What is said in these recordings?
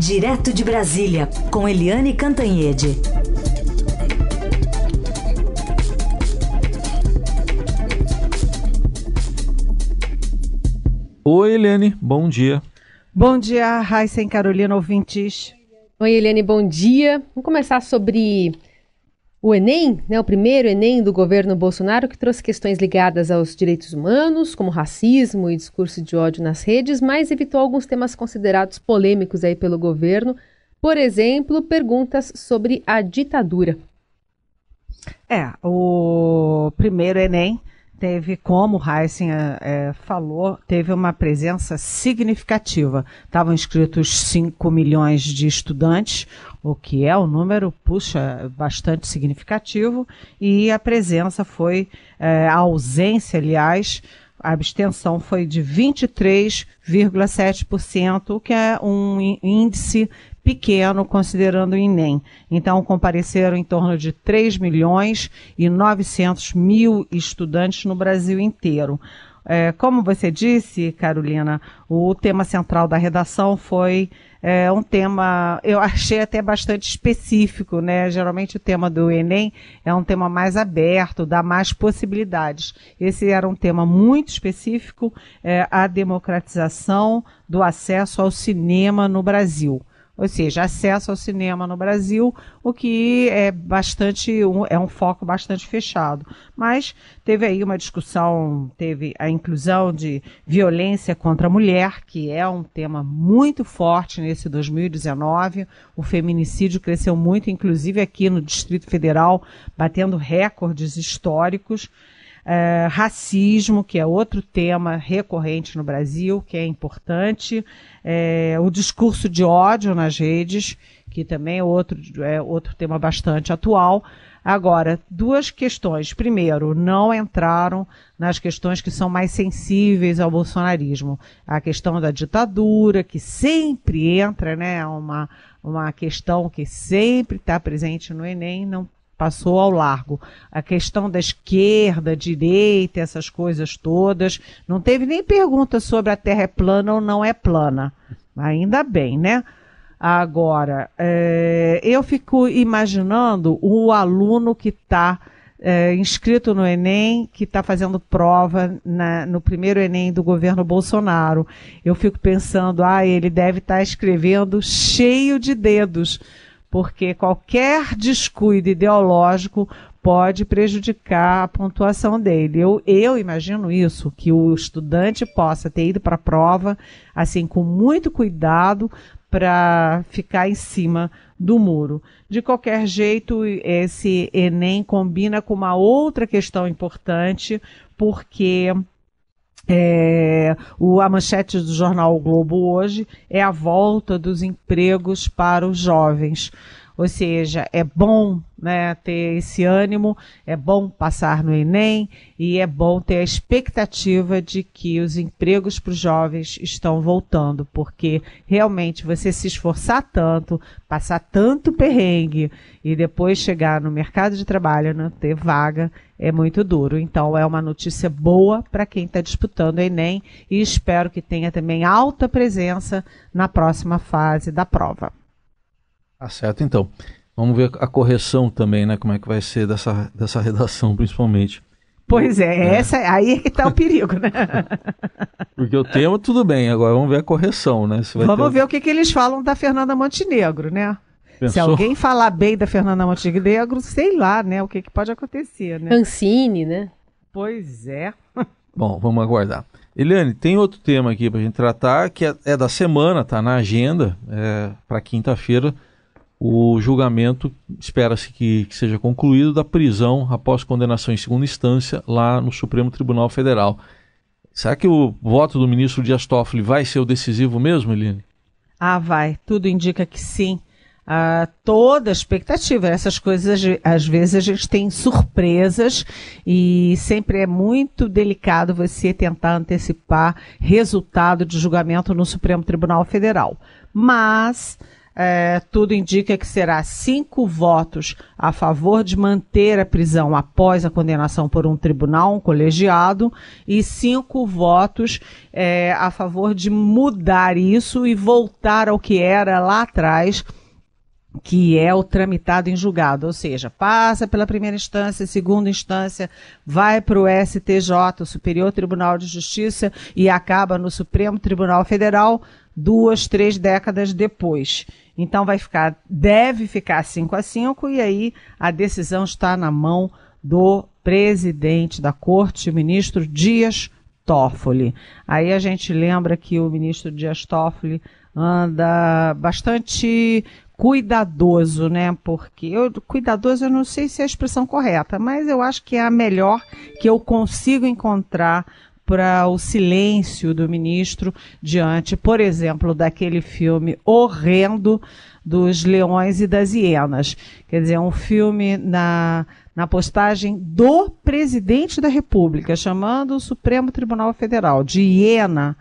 Direto de Brasília, com Eliane Cantanhede. Oi, Eliane, bom dia. Bom dia, Raíssa e Carolina, ouvintes. Oi, Eliane, bom dia. Vamos começar sobre o Enem, né, o primeiro Enem do governo Bolsonaro, que trouxe questões ligadas aos direitos humanos, como racismo e discurso de ódio nas redes, mas evitou alguns temas considerados polêmicos aí pelo governo. Por exemplo, perguntas sobre a ditadura. É, o primeiro Enem teve, como o Heissing é, é, falou, teve uma presença significativa. Estavam inscritos 5 milhões de estudantes, o que é um número, puxa, bastante significativo, e a presença foi, é, a ausência, aliás, a abstenção foi de 23,7%, o que é um índice pequeno considerando o INEM. Então, compareceram em torno de 3 milhões e 900 mil estudantes no Brasil inteiro. É, como você disse, Carolina, o tema central da redação foi é, um tema, eu achei até bastante específico, né? Geralmente o tema do Enem é um tema mais aberto, dá mais possibilidades. Esse era um tema muito específico, é, a democratização do acesso ao cinema no Brasil ou seja, acesso ao cinema no Brasil, o que é bastante um, é um foco bastante fechado. Mas teve aí uma discussão, teve a inclusão de violência contra a mulher, que é um tema muito forte nesse 2019. O feminicídio cresceu muito, inclusive aqui no Distrito Federal, batendo recordes históricos. É, racismo, que é outro tema recorrente no Brasil, que é importante, é, o discurso de ódio nas redes, que também é outro, é outro tema bastante atual. Agora, duas questões. Primeiro, não entraram nas questões que são mais sensíveis ao bolsonarismo. A questão da ditadura, que sempre entra, né? Uma, uma questão que sempre está presente no Enem, não passou ao largo. A questão da esquerda, direita, essas coisas todas. Não teve nem pergunta sobre a Terra é plana ou não é plana. Ainda bem, né? Agora, é, eu fico imaginando o aluno que está é, inscrito no Enem, que está fazendo prova na, no primeiro Enem do governo Bolsonaro. Eu fico pensando, ah, ele deve estar tá escrevendo cheio de dedos porque qualquer descuido ideológico pode prejudicar a pontuação dele. Eu, eu imagino isso, que o estudante possa ter ido para a prova, assim, com muito cuidado, para ficar em cima do muro. De qualquer jeito, esse Enem combina com uma outra questão importante, porque é, o, a manchete do jornal o Globo hoje é a volta dos empregos para os jovens. Ou seja, é bom né, ter esse ânimo, é bom passar no Enem e é bom ter a expectativa de que os empregos para os jovens estão voltando, porque realmente você se esforçar tanto, passar tanto perrengue e depois chegar no mercado de trabalho, não ter vaga, é muito duro. Então é uma notícia boa para quem está disputando o Enem e espero que tenha também alta presença na próxima fase da prova. Tá certo, então. Vamos ver a correção também, né? Como é que vai ser dessa, dessa redação, principalmente. Pois é, é. essa aí é que está o perigo, né? Porque o tema, tudo bem, agora vamos ver a correção, né? vamos ter... ver o que, que eles falam da Fernanda Montenegro, né? Pensou? Se alguém falar bem da Fernanda Montenegro, sei lá, né? O que, que pode acontecer, né? Ancine, né? Pois é. Bom, vamos aguardar. Eliane, tem outro tema aqui para a gente tratar, que é, é, da semana, tá na agenda, é, para quinta-feira o julgamento espera-se que, que, seja concluído da prisão após condenação em segunda instância lá no Supremo Tribunal Federal. Será que o voto do ministro Dias Toffoli vai ser o decisivo mesmo, Eline? Ah, vai. Tudo indica que sim. Ah, toda expectativa. Essas coisas, às vezes, a gente tem surpresas e sempre é muito delicado você tentar antecipar resultado de julgamento no Supremo Tribunal Federal. Mas é, tudo indica que será cinco votos a favor de manter a prisão após a condenação por um tribunal, um colegiado, e cinco votos é, a favor de mudar isso e voltar ao que era lá atrás que é o tramitado em julgado, ou seja, passa pela primeira instância, segunda instância, vai para o STJ, o Superior Tribunal de Justiça, e acaba no Supremo Tribunal Federal duas, três décadas depois. Então vai ficar, deve ficar 5 a 5 e aí a decisão está na mão do presidente da corte, o ministro Dias Toffoli. Aí a gente lembra que o ministro Dias Toffoli anda bastante cuidadoso, né? Porque eu, cuidadoso eu não sei se é a expressão correta, mas eu acho que é a melhor que eu consigo encontrar para o silêncio do ministro diante, por exemplo, daquele filme horrendo dos leões e das hienas. Quer dizer, um filme na, na postagem do presidente da República, chamando o Supremo Tribunal Federal de hiena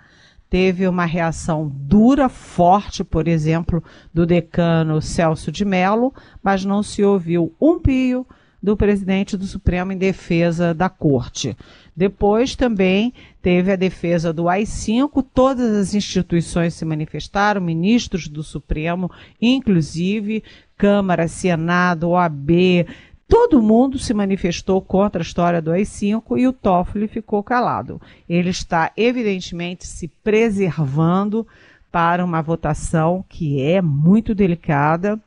teve uma reação dura, forte, por exemplo, do decano Celso de Mello, mas não se ouviu um pio do presidente do Supremo em defesa da corte. Depois também teve a defesa do AI-5, todas as instituições se manifestaram, ministros do Supremo, inclusive Câmara, Senado, OAB, Todo mundo se manifestou contra a história do AI-5 e o Toffoli ficou calado. Ele está, evidentemente, se preservando para uma votação que é muito delicada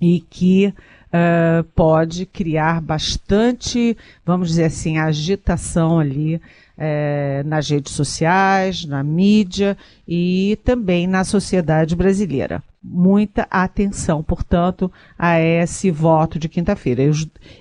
e que uh, pode criar bastante, vamos dizer assim, agitação ali uh, nas redes sociais, na mídia e também na sociedade brasileira muita atenção, portanto, a esse voto de quinta-feira.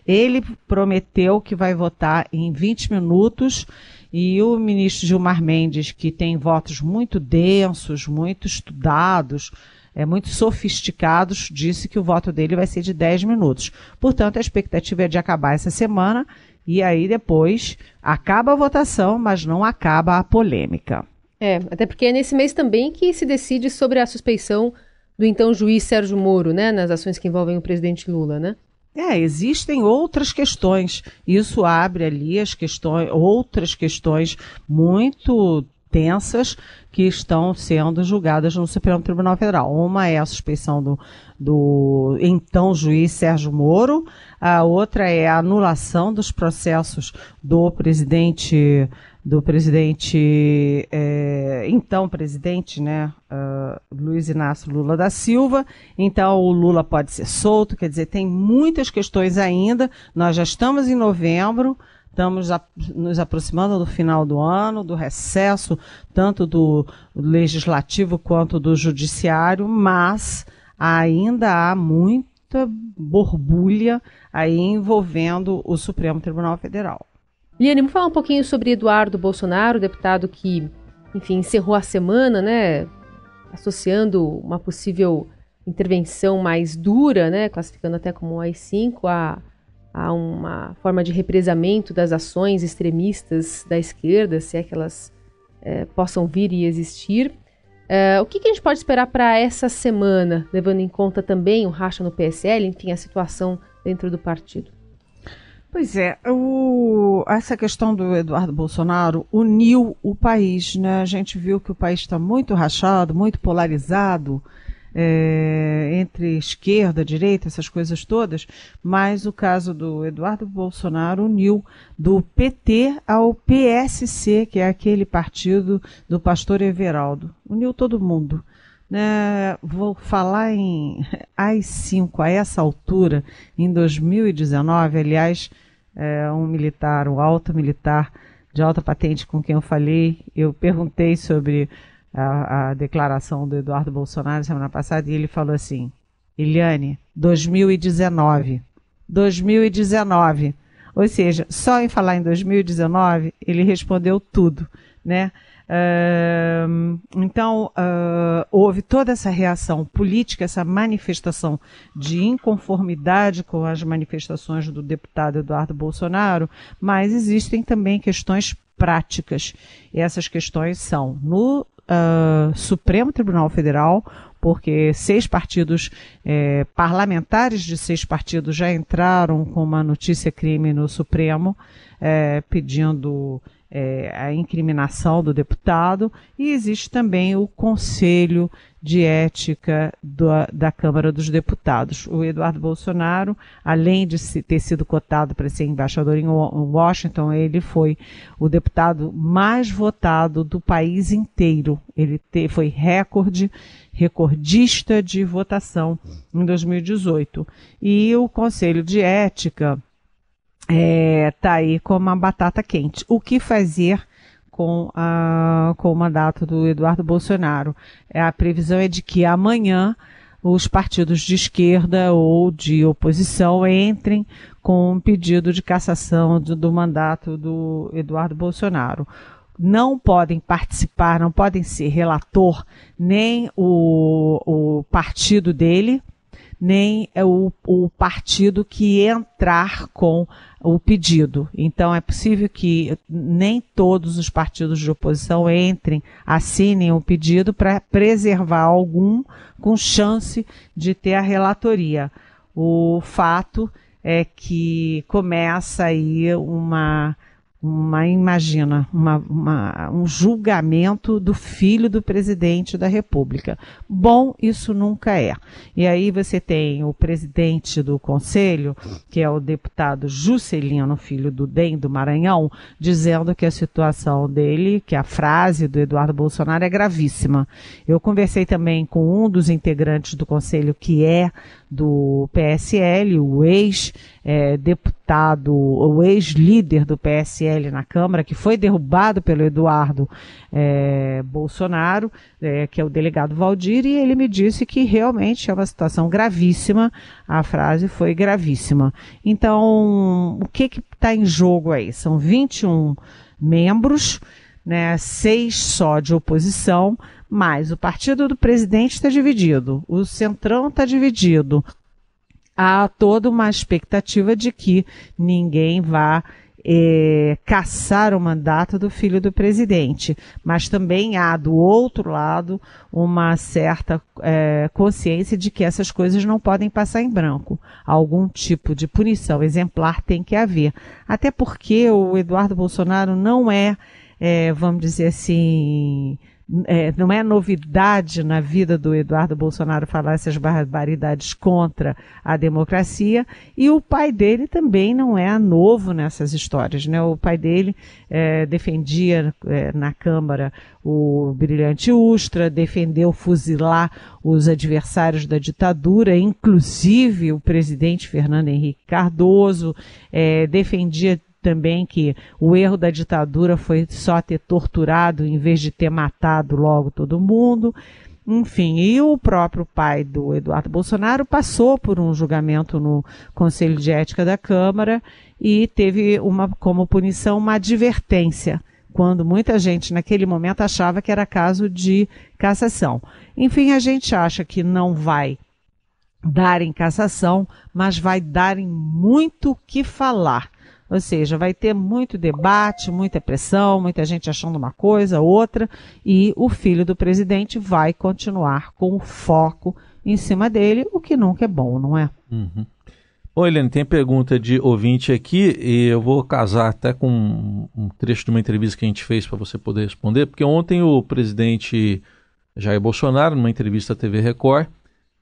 Ele prometeu que vai votar em 20 minutos e o ministro Gilmar Mendes, que tem votos muito densos, muito estudados, é, muito sofisticados, disse que o voto dele vai ser de 10 minutos. Portanto, a expectativa é de acabar essa semana e aí depois acaba a votação, mas não acaba a polêmica. É, até porque é nesse mês também que se decide sobre a suspeição do então juiz Sérgio Moro, né, nas ações que envolvem o presidente Lula, né? É, existem outras questões. Isso abre ali as questões, outras questões muito tensas que estão sendo julgadas no Supremo Tribunal Federal. Uma é a suspeição do, do então juiz Sérgio Moro, a outra é a anulação dos processos do presidente do presidente, é, então presidente, né, uh, Luiz Inácio Lula da Silva. Então o Lula pode ser solto, quer dizer, tem muitas questões ainda. Nós já estamos em novembro, estamos a, nos aproximando do final do ano, do recesso, tanto do legislativo quanto do judiciário, mas ainda há muita borbulha aí envolvendo o Supremo Tribunal Federal. Liane, vamos falar um pouquinho sobre Eduardo Bolsonaro, deputado que, enfim, encerrou a semana, né, associando uma possível intervenção mais dura, né, classificando até como AI-5, a, a uma forma de represamento das ações extremistas da esquerda, se é que elas é, possam vir e existir. É, o que, que, a gente pode esperar para essa semana, levando em conta também o racha no PSL, enfim, a situação dentro do partido? Pois é, o, essa questão do Eduardo Bolsonaro uniu o país, né? A gente viu que o país está muito rachado, muito polarizado é, entre esquerda, direita, essas coisas todas, mas o caso do Eduardo Bolsonaro uniu do PT ao PSC, que é aquele partido do pastor Everaldo. Uniu todo mundo. Né, vou falar em AI-5 a essa altura, em 2019, aliás, é, um militar, um alto militar de alta patente com quem eu falei, eu perguntei sobre a, a declaração do Eduardo Bolsonaro semana passada e ele falou assim: Eliane, 2019. 2019. Ou seja, só em falar em 2019, ele respondeu tudo, né? Uh, então, uh, houve toda essa reação política, essa manifestação de inconformidade com as manifestações do deputado Eduardo Bolsonaro, mas existem também questões práticas. E essas questões são no uh, Supremo Tribunal Federal, porque seis partidos é, parlamentares de seis partidos já entraram com uma notícia crime no Supremo é, pedindo é, a incriminação do deputado, e existe também o Conselho de Ética do, da Câmara dos Deputados. O Eduardo Bolsonaro, além de ter sido cotado para ser embaixador em Washington, ele foi o deputado mais votado do país inteiro. Ele te, foi recorde, recordista de votação em 2018. E o Conselho de Ética é, tá aí como uma batata quente. O que fazer com, a, com o mandato do Eduardo Bolsonaro? É, a previsão é de que amanhã os partidos de esquerda ou de oposição entrem com um pedido de cassação do, do mandato do Eduardo Bolsonaro não podem participar, não podem ser relator nem o, o partido dele, nem é o, o partido que entrar com o pedido. Então é possível que nem todos os partidos de oposição entrem, assinem o pedido para preservar algum com chance de ter a relatoria. O fato é que começa aí uma uma imagina uma, uma, um julgamento do filho do presidente da República. Bom, isso nunca é. E aí você tem o presidente do conselho, que é o deputado Juscelino, filho do DEM do Maranhão, dizendo que a situação dele, que a frase do Eduardo Bolsonaro é gravíssima. Eu conversei também com um dos integrantes do conselho que é do PSL, o ex-deputado, é, o ex-líder do PSL na Câmara, que foi derrubado pelo Eduardo é, Bolsonaro, é, que é o delegado Valdir, e ele me disse que realmente é uma situação gravíssima, a frase foi gravíssima. Então, o que está em jogo aí? São 21 membros, né, seis só de oposição, mas o partido do presidente está dividido, o centrão está dividido. Há toda uma expectativa de que ninguém vá é, caçar o mandato do filho do presidente, mas também há do outro lado uma certa é, consciência de que essas coisas não podem passar em branco. Algum tipo de punição exemplar tem que haver. Até porque o Eduardo Bolsonaro não é, é vamos dizer assim, é, não é novidade na vida do Eduardo Bolsonaro falar essas barbaridades contra a democracia, e o pai dele também não é novo nessas histórias. Né? O pai dele é, defendia é, na Câmara o brilhante Ustra, defendeu fuzilar os adversários da ditadura, inclusive o presidente Fernando Henrique Cardoso, é, defendia também que o erro da ditadura foi só ter torturado em vez de ter matado logo todo mundo. Enfim, e o próprio pai do Eduardo Bolsonaro passou por um julgamento no Conselho de Ética da Câmara e teve uma, como punição uma advertência, quando muita gente naquele momento achava que era caso de cassação. Enfim, a gente acha que não vai dar em cassação, mas vai dar em muito que falar. Ou seja, vai ter muito debate, muita pressão, muita gente achando uma coisa, outra, e o filho do presidente vai continuar com o foco em cima dele, o que nunca é bom, não é? Uhum. Oi, Helene, tem pergunta de ouvinte aqui e eu vou casar até com um trecho de uma entrevista que a gente fez para você poder responder, porque ontem o presidente Jair Bolsonaro, numa entrevista à TV Record,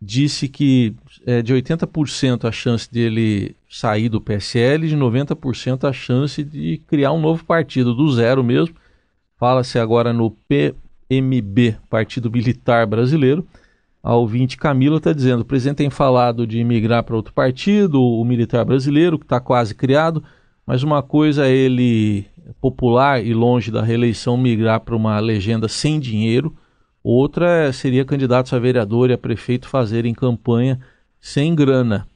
disse que é de 80% a chance dele sair do PSL, de 90% a chance de criar um novo partido, do zero mesmo. Fala-se agora no PMB, Partido Militar Brasileiro. A ouvinte Camila está dizendo: o presidente tem falado de migrar para outro partido, o militar brasileiro, que está quase criado, mas uma coisa é ele, popular e longe da reeleição, migrar para uma legenda sem dinheiro Outra seria candidatos a vereador e a prefeito fazerem campanha sem grana.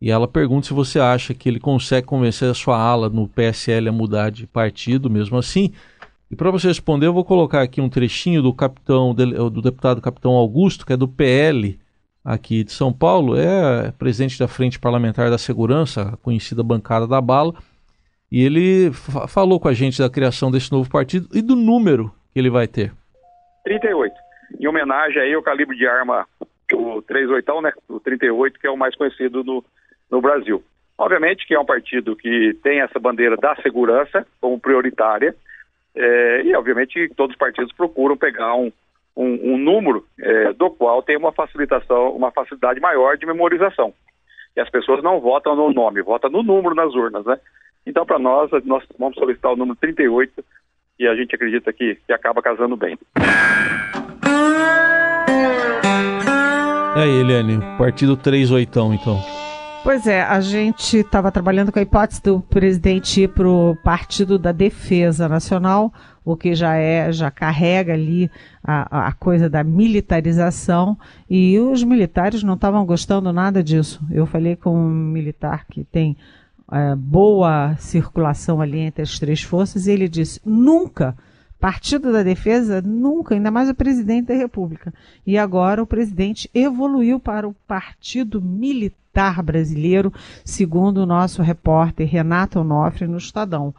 E ela pergunta se você acha que ele consegue convencer a sua ala no PSL a mudar de partido mesmo assim. E para você responder, eu vou colocar aqui um trechinho do capitão do deputado capitão Augusto, que é do PL aqui de São Paulo, é presidente da Frente Parlamentar da Segurança, a conhecida bancada da bala. E ele falou com a gente da criação desse novo partido e do número que ele vai ter. 38 em homenagem aí ao calibre de arma o 38, né, o 38, que é o mais conhecido no, no Brasil. Obviamente que é um partido que tem essa bandeira da segurança como prioritária, é, e obviamente todos os partidos procuram pegar um, um, um número é, do qual tem uma facilitação, uma facilidade maior de memorização. E as pessoas não votam no nome, votam no número nas urnas, né? Então, para nós, nós vamos solicitar o número 38 e a gente acredita que, que acaba casando bem. Aí, Eliane, partido 38 então. Pois é, a gente estava trabalhando com a hipótese do presidente ir para o Partido da Defesa Nacional, o que já é, já carrega ali a, a coisa da militarização, e os militares não estavam gostando nada disso. Eu falei com um militar que tem é, boa circulação ali entre as três forças, e ele disse: nunca. Partido da Defesa, nunca, ainda mais o presidente da República. E agora o presidente evoluiu para o Partido Militar Brasileiro, segundo o nosso repórter Renato Onofre no Estadão.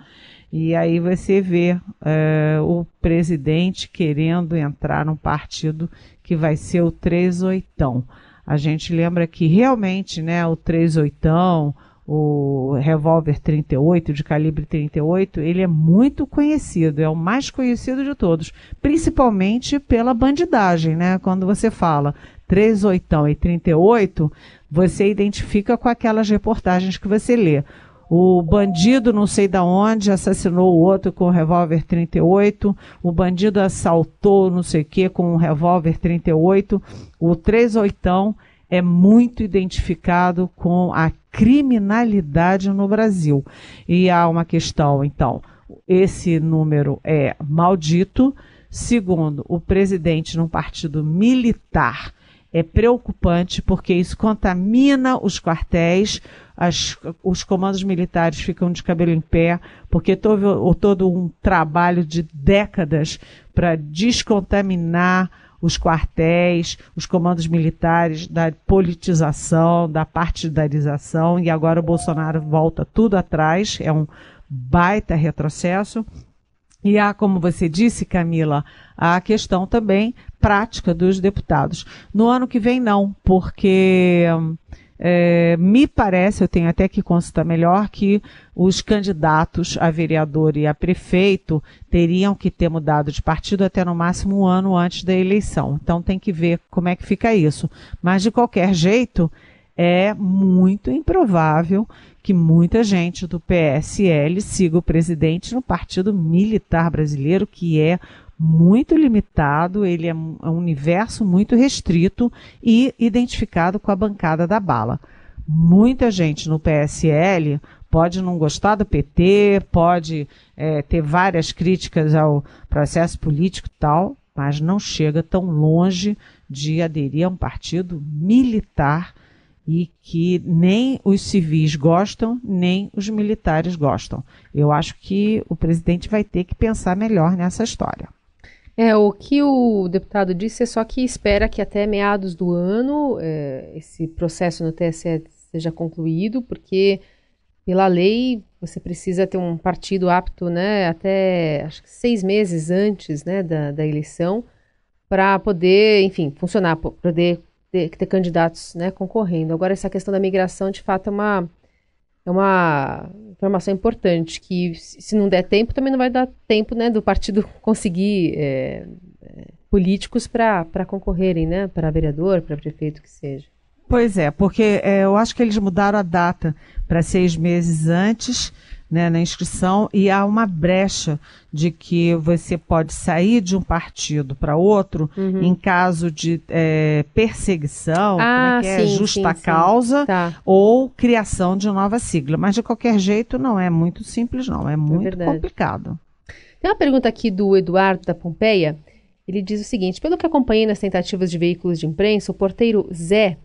E aí você vê é, o presidente querendo entrar num partido que vai ser o 38. A gente lembra que realmente né, o 38 o revólver 38, de calibre 38, ele é muito conhecido, é o mais conhecido de todos, principalmente pela bandidagem, né? Quando você fala 38 e 38, você identifica com aquelas reportagens que você lê. O bandido não sei da onde assassinou o outro com o revólver 38, o bandido assaltou não sei o que com o revólver 38, o 38 é muito identificado com a criminalidade no Brasil. E há uma questão, então, esse número é maldito. Segundo, o presidente num partido militar é preocupante porque isso contamina os quartéis, as, os comandos militares ficam de cabelo em pé, porque todo, todo um trabalho de décadas para descontaminar os quartéis, os comandos militares, da politização, da partidarização, e agora o Bolsonaro volta tudo atrás, é um baita retrocesso. E há, como você disse, Camila, a questão também prática dos deputados. No ano que vem, não, porque é, me parece, eu tenho até que consultar melhor, que os candidatos a vereador e a prefeito teriam que ter mudado de partido até no máximo um ano antes da eleição. Então tem que ver como é que fica isso. Mas de qualquer jeito, é muito improvável que muita gente do PSL siga o presidente no Partido Militar Brasileiro, que é muito limitado, ele é um universo muito restrito e identificado com a bancada da bala. Muita gente no PSL pode não gostar do PT, pode é, ter várias críticas ao processo político e tal, mas não chega tão longe de aderir a um partido militar e que nem os civis gostam, nem os militares gostam. Eu acho que o presidente vai ter que pensar melhor nessa história. É, o que o deputado disse é só que espera que até meados do ano é, esse processo no TSE seja concluído, porque pela lei você precisa ter um partido apto né, até acho que seis meses antes né, da, da eleição para poder, enfim, funcionar, poder ter, ter candidatos né, concorrendo. Agora, essa questão da migração, de fato, é uma é uma informação importante, que se não der tempo, também não vai dar tempo né, do partido conseguir é, é, políticos para concorrerem, né, para vereador, para prefeito, que seja. Pois é, porque é, eu acho que eles mudaram a data para seis meses antes né, na inscrição e há uma brecha de que você pode sair de um partido para outro uhum. em caso de é, perseguição, ah, é, sim, é, justa sim, causa sim. Tá. ou criação de nova sigla. Mas de qualquer jeito não é muito simples, não, é, é muito é complicado. Tem uma pergunta aqui do Eduardo da Pompeia. Ele diz o seguinte: pelo que acompanhei nas tentativas de veículos de imprensa, o porteiro Zé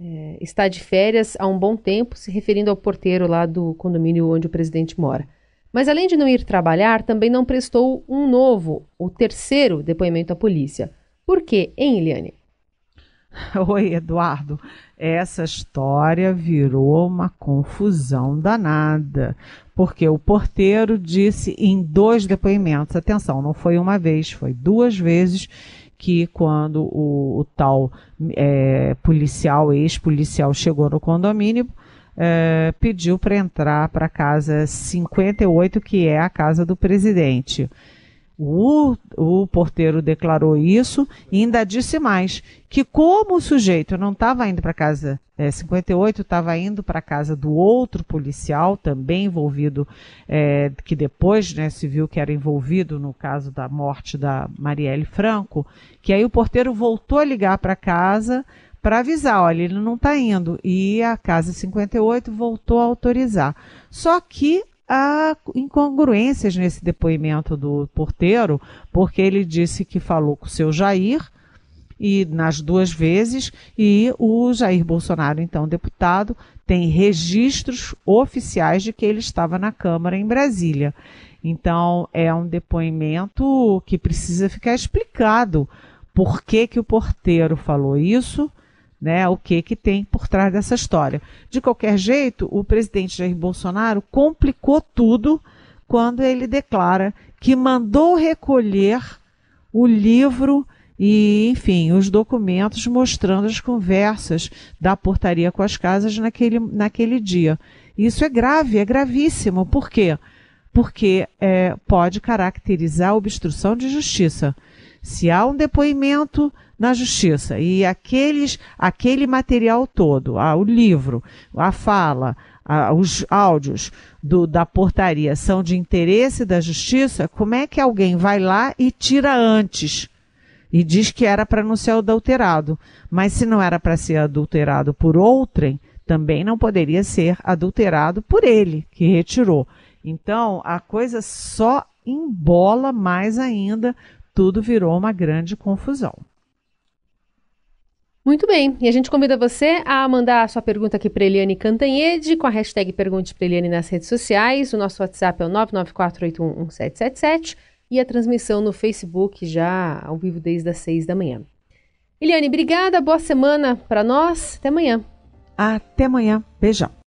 é, está de férias há um bom tempo, se referindo ao porteiro lá do condomínio onde o presidente mora. Mas além de não ir trabalhar, também não prestou um novo, o terceiro depoimento à polícia. Por quê, hein, Eliane? Oi, Eduardo. Essa história virou uma confusão danada, porque o porteiro disse em dois depoimentos, atenção, não foi uma vez, foi duas vezes que quando o, o tal é, policial, ex-policial, chegou no condomínio, é, pediu para entrar para a casa 58, que é a casa do presidente. O, o porteiro declarou isso e ainda disse mais: que como o sujeito não estava indo para casa é, 58, estava indo para casa do outro policial, também envolvido, é, que depois né, se viu que era envolvido no caso da morte da Marielle Franco, que aí o porteiro voltou a ligar para casa para avisar: olha, ele não está indo. E a casa 58 voltou a autorizar. Só que há incongruências nesse depoimento do porteiro, porque ele disse que falou com o seu Jair e nas duas vezes e o Jair Bolsonaro, então deputado, tem registros oficiais de que ele estava na Câmara em Brasília. Então é um depoimento que precisa ficar explicado. Por que, que o porteiro falou isso? Né, o que, que tem por trás dessa história. De qualquer jeito, o presidente Jair Bolsonaro complicou tudo quando ele declara que mandou recolher o livro e, enfim, os documentos mostrando as conversas da portaria com as casas naquele, naquele dia. Isso é grave, é gravíssimo. Por quê? Porque é, pode caracterizar obstrução de justiça. Se há um depoimento na justiça e aqueles, aquele material todo, ah, o livro, a fala, ah, os áudios do, da portaria são de interesse da justiça, como é que alguém vai lá e tira antes? E diz que era para não ser adulterado. Mas se não era para ser adulterado por outrem, também não poderia ser adulterado por ele, que retirou. Então, a coisa só embola mais ainda, tudo virou uma grande confusão. Muito bem, e a gente convida você a mandar a sua pergunta aqui para Eliane Cantanhede com a hashtag Pergunte para Eliane nas redes sociais. O nosso WhatsApp é o 994811777 e a transmissão no Facebook já ao vivo desde as 6 da manhã. Eliane, obrigada, boa semana para nós. Até amanhã. Até amanhã. Beijão.